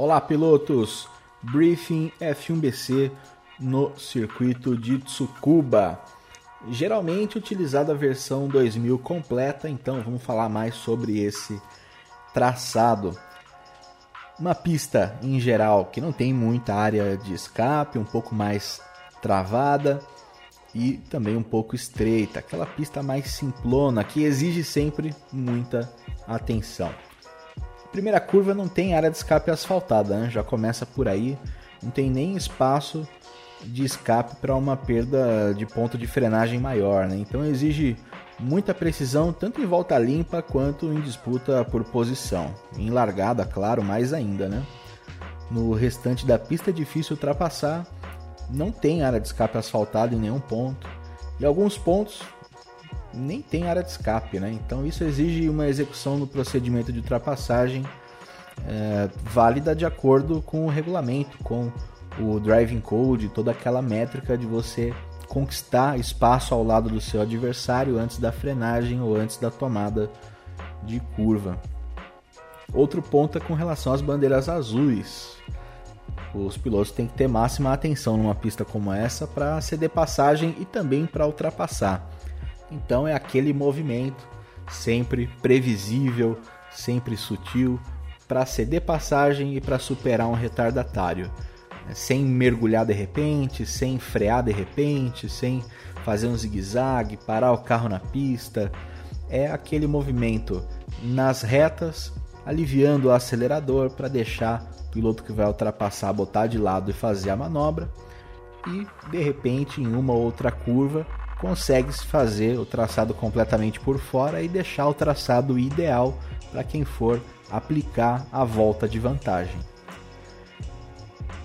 Olá, pilotos! Briefing F1BC no circuito de Tsukuba. Geralmente utilizada a versão 2000 completa, então vamos falar mais sobre esse traçado. Uma pista em geral que não tem muita área de escape, um pouco mais travada e também um pouco estreita, aquela pista mais simplona que exige sempre muita atenção. Primeira curva não tem área de escape asfaltada, né? já começa por aí, não tem nem espaço de escape para uma perda de ponto de frenagem maior, né? então exige muita precisão tanto em volta limpa quanto em disputa por posição, em largada, claro, mais ainda. Né? No restante da pista é difícil ultrapassar, não tem área de escape asfaltada em nenhum ponto, e alguns pontos nem tem área de escape, né? Então isso exige uma execução no procedimento de ultrapassagem é, válida de acordo com o regulamento, com o driving code, toda aquela métrica de você conquistar espaço ao lado do seu adversário antes da frenagem ou antes da tomada de curva. Outro ponto é com relação às bandeiras azuis. Os pilotos têm que ter máxima atenção numa pista como essa para ceder passagem e também para ultrapassar. Então é aquele movimento sempre previsível, sempre sutil, para ceder passagem e para superar um retardatário. É, sem mergulhar de repente, sem frear de repente, sem fazer um zigue-zague, parar o carro na pista. É aquele movimento nas retas, aliviando o acelerador para deixar o piloto que vai ultrapassar botar de lado e fazer a manobra. E de repente, em uma ou outra curva, consegue fazer o traçado completamente por fora e deixar o traçado ideal para quem for aplicar a volta de vantagem.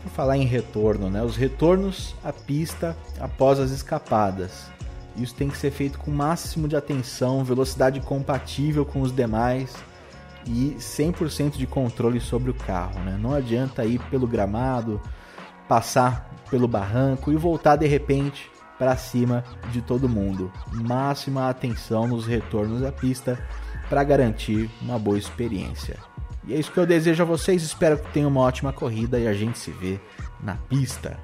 Por falar em retorno, né? os retornos à pista após as escapadas. Isso tem que ser feito com máximo de atenção, velocidade compatível com os demais e 100% de controle sobre o carro. Né? Não adianta ir pelo gramado, passar pelo barranco e voltar de repente para cima de todo mundo. Máxima atenção nos retornos à pista para garantir uma boa experiência. E é isso que eu desejo a vocês. Espero que tenham uma ótima corrida e a gente se vê na pista.